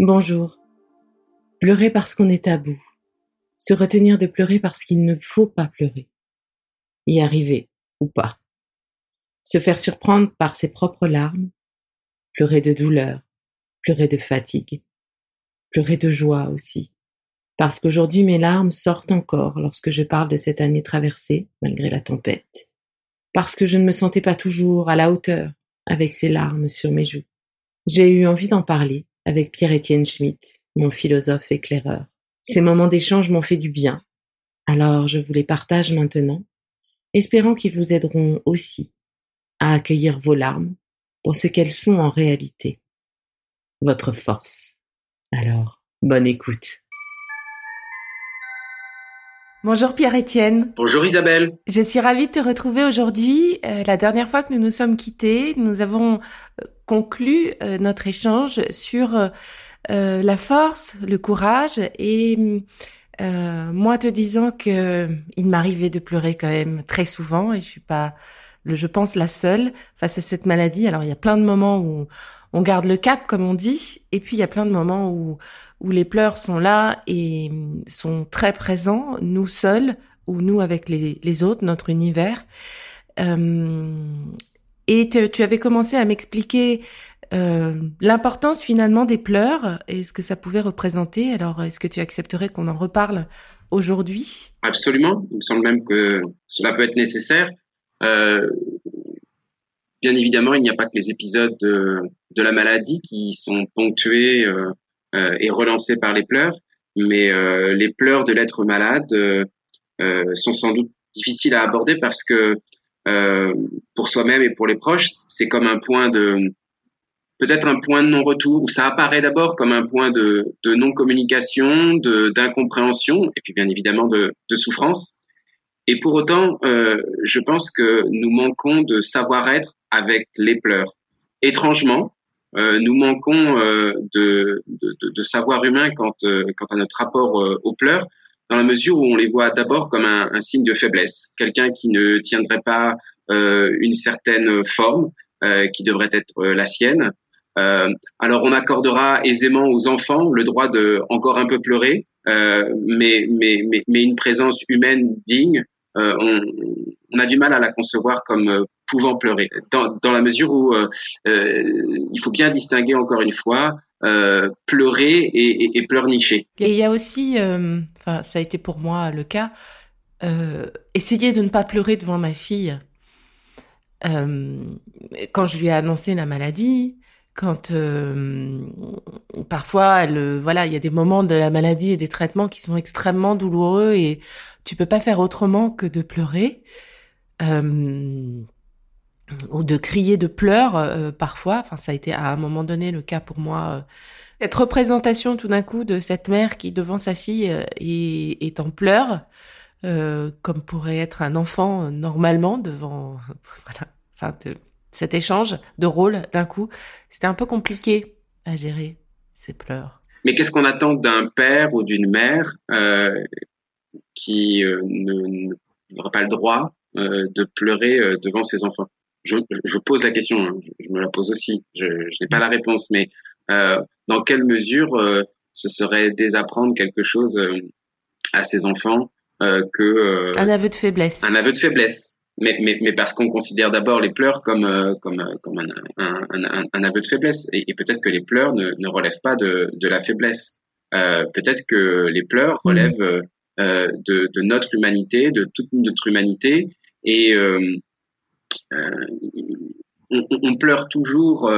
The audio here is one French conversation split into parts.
Bonjour. Pleurer parce qu'on est à bout. Se retenir de pleurer parce qu'il ne faut pas pleurer. Y arriver ou pas. Se faire surprendre par ses propres larmes, pleurer de douleur, pleurer de fatigue, pleurer de joie aussi. Parce qu'aujourd'hui mes larmes sortent encore lorsque je parle de cette année traversée, malgré la tempête. Parce que je ne me sentais pas toujours à la hauteur avec ces larmes sur mes joues. J'ai eu envie d'en parler avec Pierre-Étienne Schmitt, mon philosophe éclaireur. Ces moments d'échange m'ont fait du bien. Alors je vous les partage maintenant espérant qu'ils vous aideront aussi à accueillir vos larmes pour ce qu'elles sont en réalité, votre force. Alors, bonne écoute. Bonjour Pierre-Étienne. Bonjour Isabelle. Je suis ravie de te retrouver aujourd'hui. Euh, la dernière fois que nous nous sommes quittés, nous avons euh, conclu euh, notre échange sur la force, le courage et euh, moi te disant que il m'arrivait de pleurer quand même très souvent et je suis pas, je pense la seule face à cette maladie. Alors il y a plein de moments où on garde le cap comme on dit et puis il y a plein de moments où où les pleurs sont là et sont très présents, nous seuls ou nous avec les, autres, notre univers. Euh, et tu avais commencé à m'expliquer euh, l'importance finalement des pleurs et ce que ça pouvait représenter. Alors, est-ce que tu accepterais qu'on en reparle aujourd'hui? Absolument. Il me semble même que cela peut être nécessaire. Euh, bien évidemment, il n'y a pas que les épisodes de, la maladie qui sont ponctués euh, et relancés par les pleurs, mais les pleurs de l'être malade sont sans doute difficiles à aborder parce que pour soi-même et pour les proches, c'est comme un point de peut-être un point de non-retour où ça apparaît d'abord comme un point de, de non-communication, de d'incompréhension et puis bien évidemment de, de souffrance. Et pour autant, euh, je pense que nous manquons de savoir-être avec les pleurs. Étrangement, euh, nous manquons euh, de, de, de, savoir humain quant, euh, quant à notre rapport euh, aux pleurs, dans la mesure où on les voit d'abord comme un, signe de faiblesse, quelqu'un qui ne tiendrait pas euh, une certaine forme, qui devrait être la sienne, euh, alors on accordera aisément aux enfants le droit de encore un peu pleurer, euh, mais, mais, mais, mais, une présence humaine digne, euh, on, on, a du mal à la concevoir comme euh, pouvant pleurer, dans, dans, la mesure où euh, il faut bien distinguer encore une fois pleurer et, pleurnicher. Et il y a aussi, enfin ça a été pour moi le cas, essayer de ne pas pleurer devant ma fille. quand je lui ai annoncé la maladie, quand euh, parfois voilà il y a des moments de la maladie et des traitements qui sont extrêmement douloureux et tu peux pas faire autrement que de pleurer euh, ou de crier de pleurs euh, parfois enfin ça a été à un moment donné le cas pour moi euh, cette représentation tout d'un coup de cette mère qui devant sa fille euh, est, en pleurs comme pourrait être un enfant normalement devant voilà enfin cet échange de rôle d'un coup. C'était un peu compliqué à gérer ces pleurs. Mais qu'est-ce qu'on attend d'un père ou d'une mère qui n'aura pas le droit de pleurer devant ses enfants? Je, je, pose la question, hein, je, me la pose aussi. Je, je n'ai pas la réponse, mais euh, dans quelle mesure euh, ce serait désapprendre quelque chose à ses enfants que un aveu de faiblesse. Un aveu de faiblesse mais, mais, mais parce qu'on considère d'abord les pleurs comme euh, comme euh, comme un, un, un, un, aveu de faiblesse et, et peut-être que les pleurs ne, ne relèvent pas de, de la faiblesse euh, peut-être que les pleurs mmh. relèvent euh, de, de, notre humanité de toute notre humanité et on, on, pleure toujours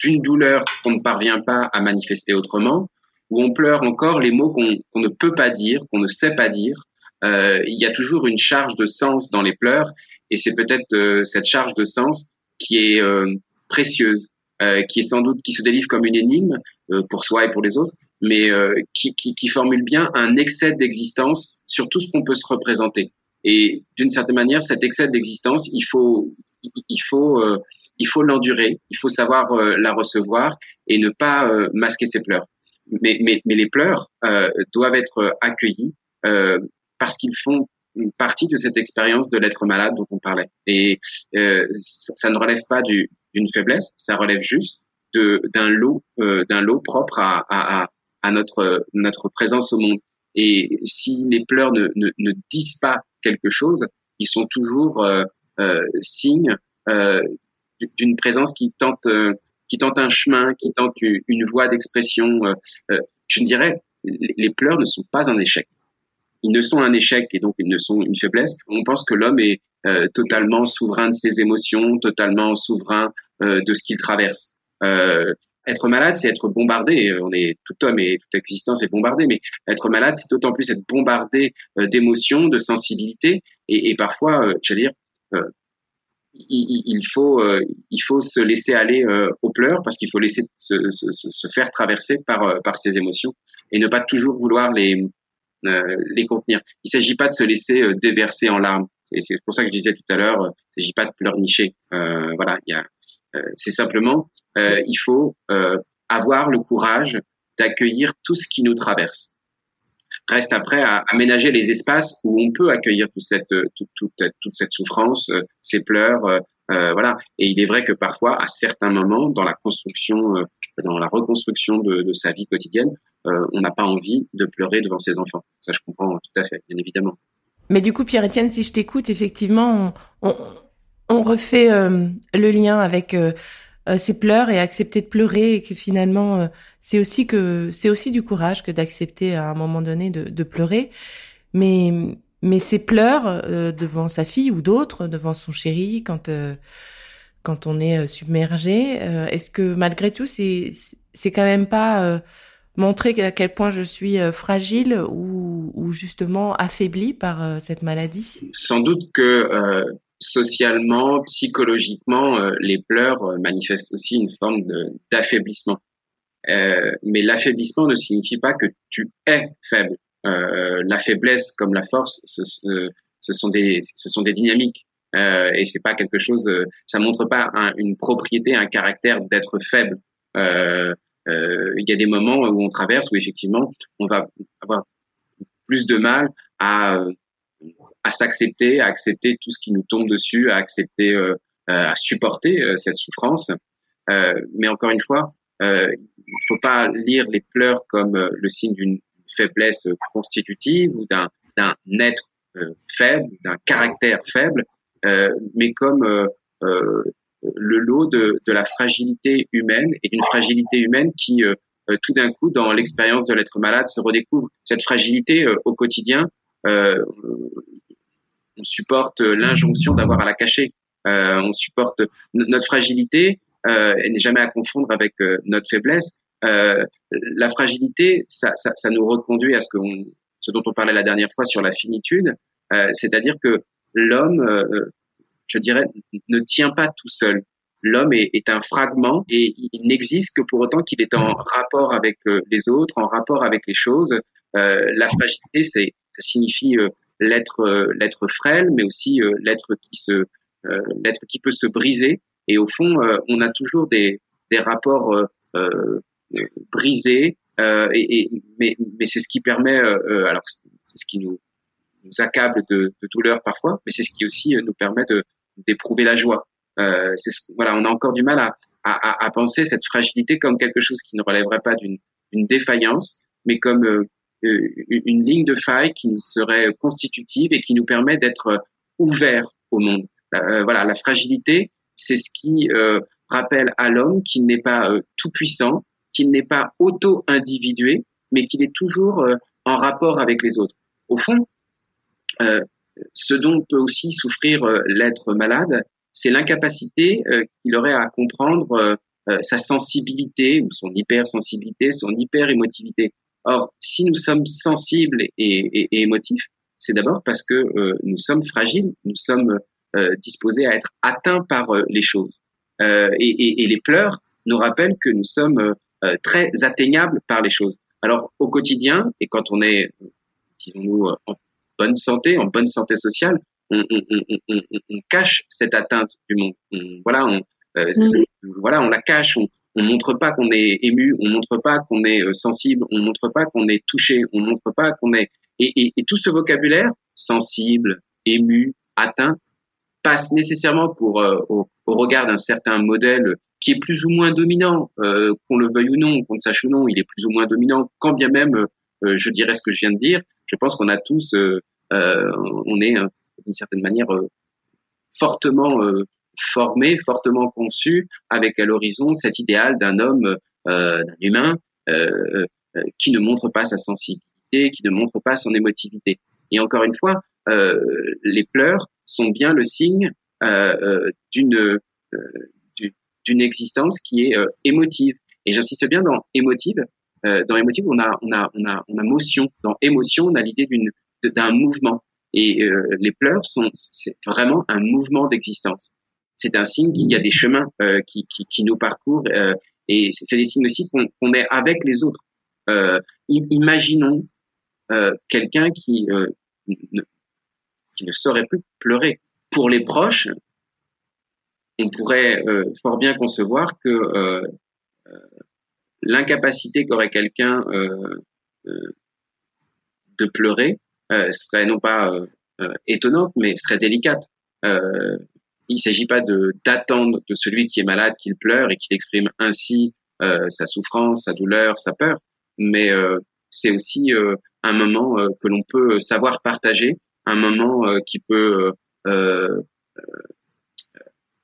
d'une douleur qu'on ne parvient pas à manifester autrement ou on pleure encore les mots qu'on ne peut pas dire qu'on ne sait pas dire euh, il y a toujours une charge de sens dans les pleurs et c'est peut-être euh, cette charge de sens qui est euh, précieuse, euh, qui est sans doute qui se délivre comme une énigme pour soi et pour les autres, mais qui, formule bien un excès d'existence sur tout ce qu'on peut se représenter. Et d'une certaine manière, cet excès d'existence, il faut, il faut, il faut l'endurer, il faut savoir la recevoir et ne pas masquer ses pleurs. Mais, mais, mais les pleurs doivent être accueillis parce qu'ils font une partie de cette expérience de l'être malade dont on parlait. Et euh, ça, ne relève pas d'une faiblesse, ça relève juste d'un lot, euh, d'un lot propre à, à, à, notre notre présence au monde. Et si les pleurs ne, disent pas quelque chose, ils sont toujours euh, euh signes euh, d'une présence qui tente qui tente un chemin, qui tente une voie d'expression. je dirais, les pleurs ne sont pas un échec ils ne sont un échec et donc ils ne sont une faiblesse. On pense que l'homme est euh, totalement souverain de ses émotions, totalement souverain euh, de ce qu'il traverse. Euh, être malade, c'est être bombardé. On est tout homme et toute existence est bombardée, mais être malade, c'est d'autant plus être bombardé d'émotions, de sensibilité, et, et parfois, je veux dire, il, il, faut il faut se laisser aller aux pleurs parce qu'il faut laisser se, se, se, faire traverser par par ces émotions et ne pas toujours vouloir les euh, les contenir. Il ne s'agit pas de se laisser euh, déverser en larmes. C'est pour ça que je disais tout à l'heure, euh, il ne s'agit pas de pleurnicher. voilà, il y a, c'est simplement, il faut avoir le courage d'accueillir tout ce qui nous traverse. Reste après à aménager les espaces où on peut accueillir toute cette, souffrance, ces pleurs, euh, voilà. Et il est vrai que parfois, à certains moments, dans la construction, euh, dans la reconstruction de, sa vie quotidienne, euh, on n'a pas envie de pleurer devant ses enfants. Ça, je comprends tout à fait, bien évidemment. Mais du coup, Pierre-Étienne, si je t'écoute, effectivement, on, on refait le lien avec ses pleurs et accepter de pleurer et que finalement, c'est aussi que c'est aussi du courage que d'accepter à un moment donné de, de pleurer. Mais mais ses pleurs euh, devant sa fille ou d'autres, devant son chéri, quand euh, quand on est euh, submergé, est-ce que malgré tout, c'est c'est quand même pas montrer à quel point je suis fragile ou, ou justement affaiblie par cette maladie? Sans doute que socialement, psychologiquement, les pleurs manifestent aussi une forme d'affaiblissement. mais l'affaiblissement ne signifie pas que tu es faible. Euh, la faiblesse comme la force, ce, ce, sont des ce sont des dynamiques. Euh, et c'est pas quelque chose, euh, ça montre pas une propriété, un caractère d'être faible. Euh, euh, il y a des moments où on traverse où effectivement on va avoir plus de mal à à s'accepter, à accepter tout ce qui nous tombe dessus, à accepter, à supporter cette souffrance. mais encore une fois, il faut pas lire les pleurs comme le signe d'une faiblesse constitutive ou d'un d'un être euh, faible, d'un caractère faible, euh, mais comme euh, le lot de, de, la fragilité humaine et d'une fragilité humaine qui tout d'un coup, dans l'expérience de l'être malade, se redécouvre. Cette fragilité au quotidien, on supporte l'injonction d'avoir à la cacher. on supporte notre fragilité, elle n'est jamais à confondre avec notre faiblesse. Euh, la fragilité, ça, ça, ça, nous reconduit à ce, que ce dont on parlait la dernière fois sur la finitude, euh, c'est-à-dire que l'homme, euh, je dirais, ne tient pas tout seul. L'homme est, est, un fragment et il n'existe que pour autant qu'il est en rapport avec les autres, en rapport avec les choses. la fragilité, ça signifie l'être, l'être frêle, mais aussi l'être qui se, l'être qui peut se briser. Et au fond, on a toujours des, des rapports euh, brisé. Euh, et, et, mais, mais c'est ce qui permet, euh, euh, alors c'est ce qui nous, nous accable de, de, douleur parfois, mais c'est ce qui aussi nous permet de d'éprouver la joie. Euh, c'est ce, voilà, on a encore du mal à, à, à, penser cette fragilité comme quelque chose qui ne relèverait pas d'une défaillance, mais comme euh, une ligne de faille qui nous serait constitutive et qui nous permet d'être ouvert au monde. voilà, la fragilité, c'est ce qui rappelle à l'homme qu'il n'est pas tout puissant, qu'il n'est pas auto-individué, mais qu'il est toujours en rapport avec les autres. Au fond, ce dont peut aussi souffrir l'être malade, c'est l'incapacité qu'il aurait à comprendre sa sensibilité ou son hypersensibilité, son hyper-émotivité. Or, si nous sommes sensibles et, et, et émotifs, c'est d'abord parce que euh, nous sommes fragiles, nous sommes euh, disposés à être atteints par euh, les choses. Et, et, les pleurs nous rappellent que nous sommes très atteignables par les choses. Alors, au quotidien, et quand on est, disons-nous, en bonne santé, en bonne santé sociale, on, on, on, on cache cette atteinte du monde. voilà, on, mmh. voilà, on la cache, on, on montre pas qu'on est ému, on montre pas qu'on est euh, sensible, on montre pas qu'on est touché, on montre pas qu'on est et, et, et, tout ce vocabulaire sensible, ému, atteint passe nécessairement pour euh, au, regard d'un certain modèle qui est plus ou moins dominant, euh, qu'on le veuille ou non, qu'on le sache ou non, il est plus ou moins dominant, quand bien même je dirais ce que je viens de dire. Je pense qu'on a tous, on est d'une certaine manière fortement formé, fortement conçu, avec à l'horizon cet idéal d'un homme, euh, d'un humain, euh, euh, qui ne montre pas sa sensibilité, qui ne montre pas son émotivité. Et encore une fois, les pleurs sont bien le signe d'une d'une existence qui est émotive. Et j'insiste bien dans émotive. dans émotive, on a on a on a on a motion. Dans émotion, on a l'idée d'une d'un mouvement. Et les pleurs sont c'est vraiment un mouvement d'existence c'est un signe qu'il y a des chemins euh, qui, qui, qui, nous parcourent euh, et c'est des signes aussi qu'on est avec les autres. Euh, imaginons euh, quelqu'un qui, euh, ne, qui ne saurait plus pleurer. Pour les proches, on pourrait fort bien concevoir que l'incapacité qu'aurait quelqu'un de pleurer serait non pas étonnante, mais serait délicate. Euh, il ne s'agit pas de d'attendre de celui qui est malade qu'il pleure et qu'il exprime ainsi euh, sa souffrance, sa douleur, sa peur, mais euh, c'est aussi euh, un moment euh, que l'on peut savoir partager, un moment euh, qui peut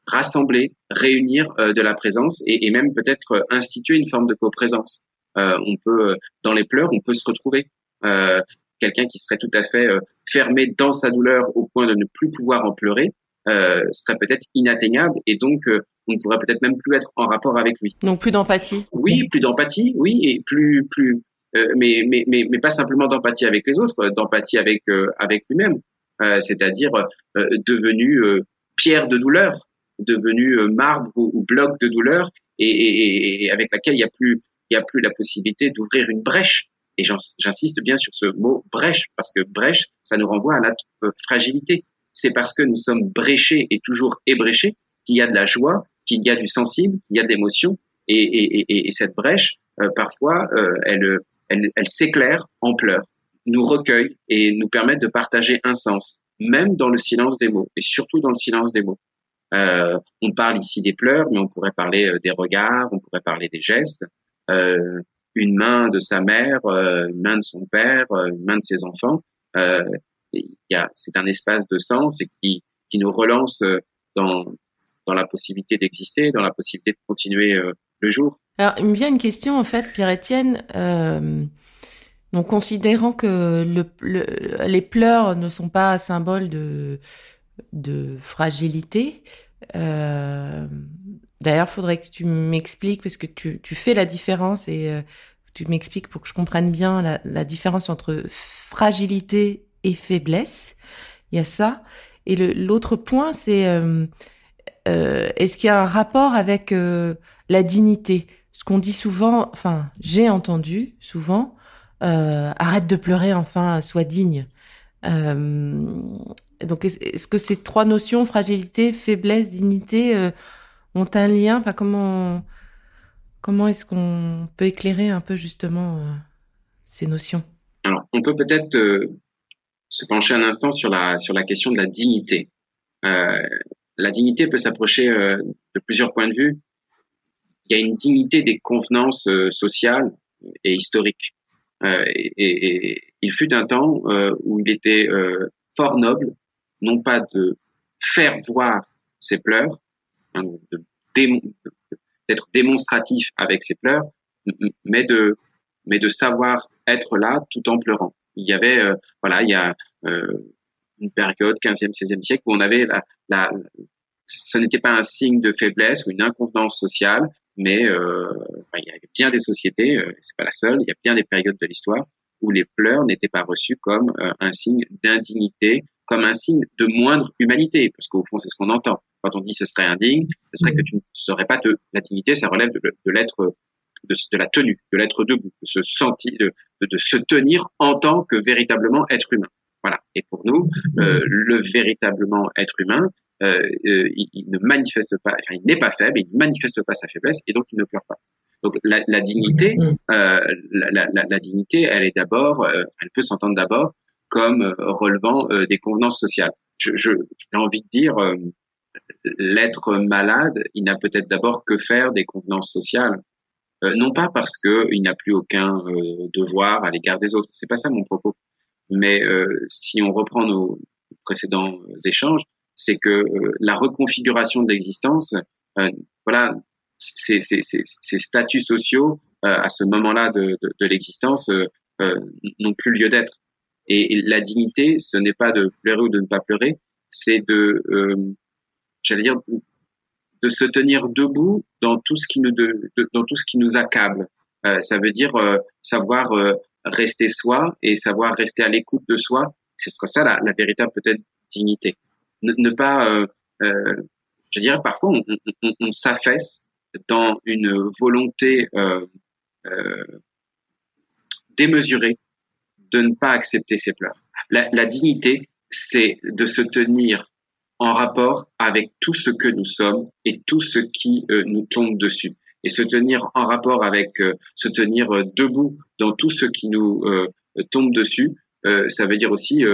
rassembler, réunir de la présence et, et même peut-être instituer une forme de coprésence. on peut, dans les pleurs, on peut se retrouver. Quelqu'un qui serait tout à fait fermé dans sa douleur au point de ne plus pouvoir en pleurer, euh, serait peut-être inatteignable et donc euh, on ne pourrait peut-être même plus être en rapport avec lui. Donc plus d'empathie. Oui, plus d'empathie, oui, et plus plus euh, mais, mais, mais mais pas simplement d'empathie avec les autres, d'empathie avec avec lui-même, c'est-à-dire devenu pierre de douleur, devenu marbre ou, bloc de douleur et, et, et, avec laquelle il y a plus il y a plus la possibilité d'ouvrir une brèche. Et j'insiste bien sur ce mot brèche parce que brèche, ça nous renvoie à notre fragilité c'est parce que nous sommes bréchés et toujours ébréchés qu'il y a de la joie, qu'il y a du sensible, qu'il y a de l'émotion. Et, cette brèche, euh, parfois, euh, elle, s'éclaire en pleurs, nous recueille et nous permet de partager un sens, même dans le silence des mots, et surtout dans le silence des mots. Euh, on parle ici des pleurs, mais on pourrait parler des regards, on pourrait parler des gestes. une main de sa mère, une main de son père, une main de ses enfants c'est un espace de sens et qui, nous relance euh, dans, la possibilité d'exister, dans la possibilité de continuer euh, le jour. Alors, il me vient une question, en fait, Pierre-Étienne. Euh, donc, considérant que le, les pleurs ne sont pas symbole de, fragilité, euh, d'ailleurs, faudrait que tu m'expliques, parce que tu, tu fais la différence et euh, tu m'expliques pour que je comprenne bien la, la différence entre fragilité et faiblesse. Il y a ça. Et l'autre point, c'est euh, euh, est-ce qu'il y a un rapport avec euh, la dignité? Ce qu'on dit souvent, enfin, j'ai entendu souvent, arrête de pleurer, enfin, sois digne. donc, est-ce que ces trois notions, fragilité, faiblesse, dignité, ont un lien? Enfin, comment comment est-ce qu'on peut éclairer un peu justement ces notions? Alors, on peut peut-être se pencher un instant sur la, sur la question de la dignité. Euh, la dignité peut s'approcher euh, de plusieurs points de vue. Il y a une dignité des convenances euh, sociales et historiques. Euh, et, et, il fut un temps où il était fort noble, non pas de faire voir ses pleurs, hein, d'être démonstratif avec ses pleurs, mais de mais de savoir être là tout en pleurant. Il y avait euh, voilà, il y a euh, une période 15e 16e siècle où on avait la, la ce n'était pas un signe de faiblesse ou une inconvenance sociale, mais euh, il y a bien des sociétés, euh, c'est pas la seule, il y a bien des périodes de l'histoire où les pleurs n'étaient pas reçus comme un signe d'indignité, comme un signe de moindre humanité, parce qu'au fond c'est ce qu'on entend. Quand on dit ce serait indigne, ce serait que tu ne serais pas de la dignité, ça relève de, de l'être de, de, la tenue, de l'être debout, de se sentir, de, de, se tenir en tant que véritablement être humain. Voilà. Et pour nous, euh, le véritablement être humain, euh, euh, il, ne manifeste pas, enfin, il n'est pas faible, il ne manifeste pas sa faiblesse, et donc il ne pleure pas. Donc la, la dignité, mm. euh, la, la, la, dignité, elle est d'abord, euh, elle peut s'entendre d'abord comme euh, relevant des convenances sociales. Je, je, j'ai envie de dire, l'être malade, il n'a peut-être d'abord que faire des convenances sociales. Non pas parce qu'il n'a plus aucun devoir à l'égard des autres, c'est pas ça mon propos. Mais si on reprend nos précédents échanges, c'est que euh, la reconfiguration de l'existence, euh, voilà, ces, statuts sociaux euh, à ce moment-là de, l'existence n'ont plus lieu d'être. Et, la dignité, ce n'est pas de pleurer ou de ne pas pleurer, c'est de, j'allais dire, de se tenir debout dans tout ce qui nous, dans tout ce qui nous accable. ça veut dire savoir rester soi et savoir rester à l'écoute de soi. Ce sera ça la, la véritable peut-être dignité ne, pas, euh, euh, je dirais parfois, on, on, on s'affaisse dans une volonté euh, euh, démesurée de ne pas accepter ses pleurs. La, la dignité, c'est de se tenir en rapport avec tout ce que nous sommes et tout ce qui euh, nous tombe dessus. Et se tenir en rapport avec, euh, se tenir debout dans tout ce qui nous tombe dessus, ça veut dire aussi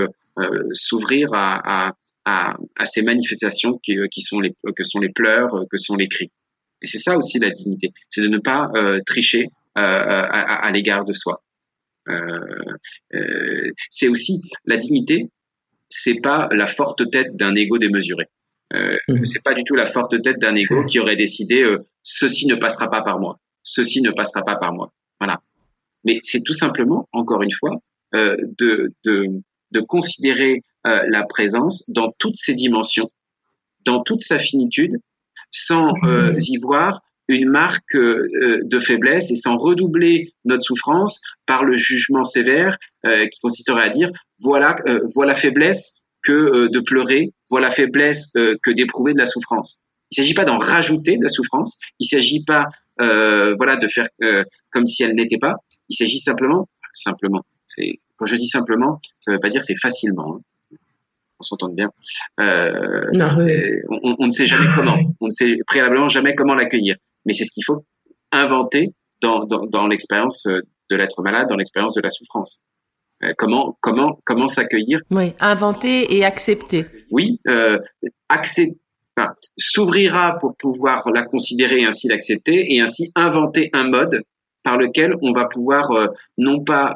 s'ouvrir à, à, à, à ces manifestations qui, euh, qui, sont les, que sont les pleurs, euh, que sont les cris. Et c'est ça aussi la dignité, c'est de ne pas euh, tricher euh, à, à l'égard de soi. Euh, c'est aussi la dignité, c'est pas la forte tête d'un ego démesuré. Euh, mmh. C'est pas du tout la forte tête d'un ego qui aurait décidé ceci ne passera pas par moi, ceci ne passera pas par moi. Voilà. Mais c'est tout simplement, encore une fois, de, de, de considérer euh, la présence dans toutes ses dimensions, dans toute sa finitude, sans euh, y voir une marque euh, de faiblesse et sans redoubler notre souffrance par le jugement sévère qui consisterait à dire voilà voilà faiblesse que de pleurer, voilà faiblesse que d'éprouver de la souffrance. Il ne s'agit pas d'en rajouter de la souffrance, il ne s'agit pas voilà de faire comme si elle n'était pas, il s'agit simplement simplement. C'est quand je dis simplement, ça ne veut pas dire c'est facilement. Hein on s'entende bien. Euh, on, ne sait jamais comment, on ne sait préalablement jamais comment l'accueillir. Mais c'est ce qu'il faut inventer dans, dans, l'expérience euh, de l'être malade, dans l'expérience de la souffrance. Euh, comment comment comment s'accueillir? Oui, inventer et accepter. Oui, euh, accepter. Enfin, s'ouvrira pour pouvoir la considérer et ainsi l'accepter et ainsi inventer un mode par lequel on va pouvoir non pas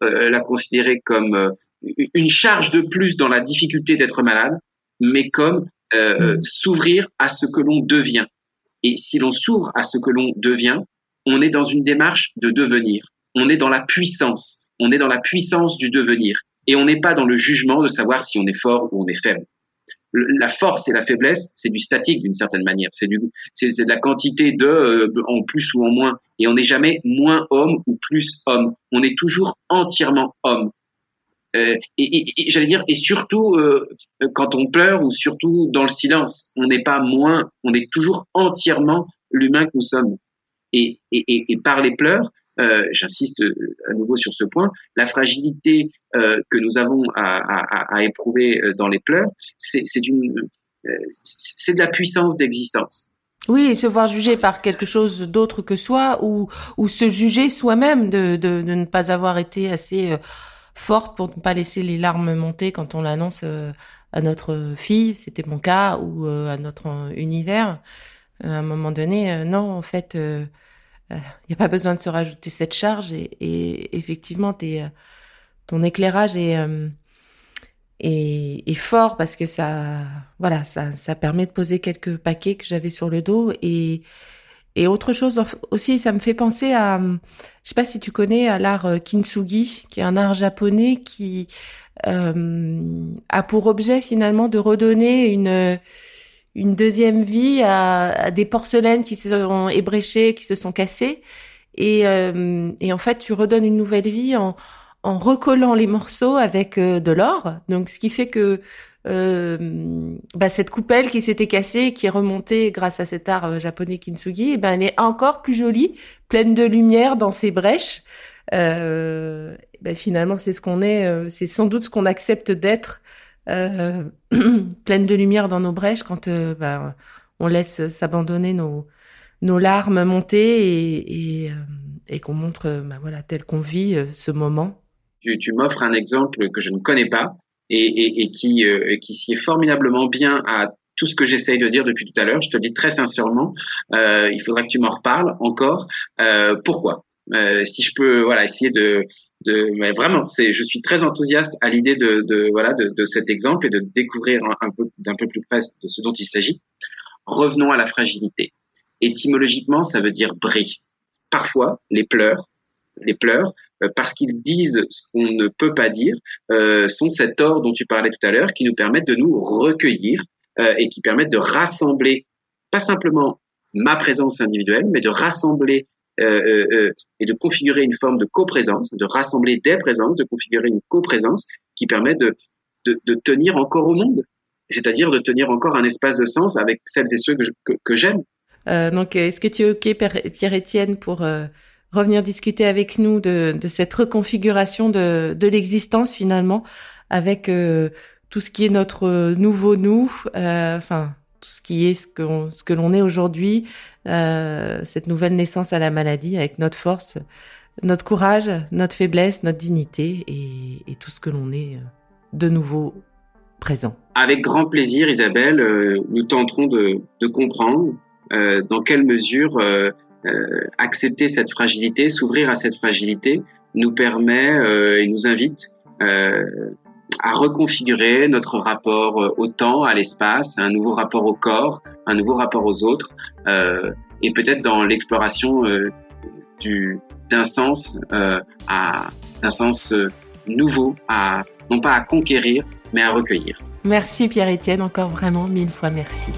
la considérer comme une charge de plus dans la difficulté d'être malade, mais comme euh, mm. s'ouvrir à ce que l'on devient. Et si l'on s'ouvre à ce que l'on devient, on est dans une démarche de devenir. On est dans la puissance. On est dans la puissance du devenir. Et on n'est pas dans le jugement de savoir si on est fort ou on est faible. La force et la faiblesse, c'est du statique d'une certaine manière. C'est du, c'est, de la quantité de euh, en plus ou en moins. Et on n'est jamais moins homme ou plus homme. On est toujours entièrement homme. Euh, et, j'allais dire, et surtout euh, quand on pleure ou surtout dans le silence, on n'est pas moins, on est toujours entièrement l'humain que nous sommes. Et, par les pleurs, euh, j'insiste à nouveau sur ce point, la fragilité que nous avons à, éprouver dans les pleurs, c'est de la puissance d'existence. Oui, et se voir jugé par quelque chose d'autre que soi, ou, se juger soi-même de, ne pas avoir été assez forte pour ne pas laisser les larmes monter quand on l'annonce euh, à notre fille, c'était mon cas, ou euh, à notre euh, univers. À un moment donné, non, en fait, il n'y a pas besoin de se rajouter cette charge et, effectivement, ton éclairage est, est, fort parce que ça, voilà, ça, ça permet de poser quelques paquets que j'avais sur le dos et et autre chose aussi, ça me fait penser à, je sais pas si tu connais, à l'art euh, kintsugi, qui est un art japonais qui euh, a pour objet finalement de redonner une une deuxième vie à, à, des porcelaines qui se sont ébréchées, qui se sont cassées, et, euh, et en fait tu redonnes une nouvelle vie en en recollant les morceaux avec euh, de l'or. Donc, ce qui fait que euh, bah, cette coupelle qui s'était cassée, qui est remontée grâce à cet art euh, japonais kintsugi, eh ben, elle est encore plus jolie, pleine de lumière dans ses brèches. Euh, ben, finalement, c'est ce qu'on est. C'est sans doute ce qu'on accepte d'être, pleine de lumière dans nos brèches quand ben, on laisse s'abandonner nos nos larmes monter et, qu'on montre ben, voilà tel qu'on vit ce moment tu m'offres un exemple que je ne connais pas et, et, et qui, euh, qui s'y est formidablement bien à tout ce que j'essaye de dire depuis tout à l'heure. Je te le dis très sincèrement, euh, il faudra que tu m'en reparles encore. Euh, pourquoi? Euh, si je peux voilà essayer de, de mais vraiment c'est je suis très enthousiaste à l'idée de, de, voilà de, de, cet exemple et de découvrir un, peu d'un peu plus près de ce dont il s'agit revenons à la fragilité étymologiquement ça veut dire bris parfois les pleurs les pleurs, parce qu'ils disent ce qu'on ne peut pas dire, euh, sont cet or dont tu parlais tout à l'heure, qui nous permettent de nous recueillir euh, et qui permettent de rassembler, pas simplement ma présence individuelle, mais de rassembler et de configurer une forme de coprésence, de rassembler des présences, de configurer une coprésence qui permet de, de, tenir encore au monde, c'est-à-dire de tenir encore un espace de sens avec celles et ceux que, que, j'aime. donc, est-ce que tu es OK, Pierre-Étienne, pour revenir discuter avec nous de, cette reconfiguration de, l'existence finalement, avec euh, tout ce qui est notre nouveau nous, euh, enfin tout ce qui est ce que l'on est aujourd'hui, euh, cette nouvelle naissance à la maladie, avec notre force, notre courage, notre faiblesse, notre dignité et, tout ce que l'on est de nouveau présent. Avec grand plaisir, Isabelle, nous tenterons de comprendre dans quelle mesure euh, accepter cette fragilité, s'ouvrir à cette fragilité, nous permet euh, et nous invite euh, à reconfigurer notre rapport au temps, à l'espace, un nouveau rapport au corps, un nouveau rapport aux autres, et peut-être dans l'exploration du d'un sens à d'un sens nouveau, à non pas à conquérir, mais à recueillir. Merci Pierre-Étienne, encore vraiment mille fois merci.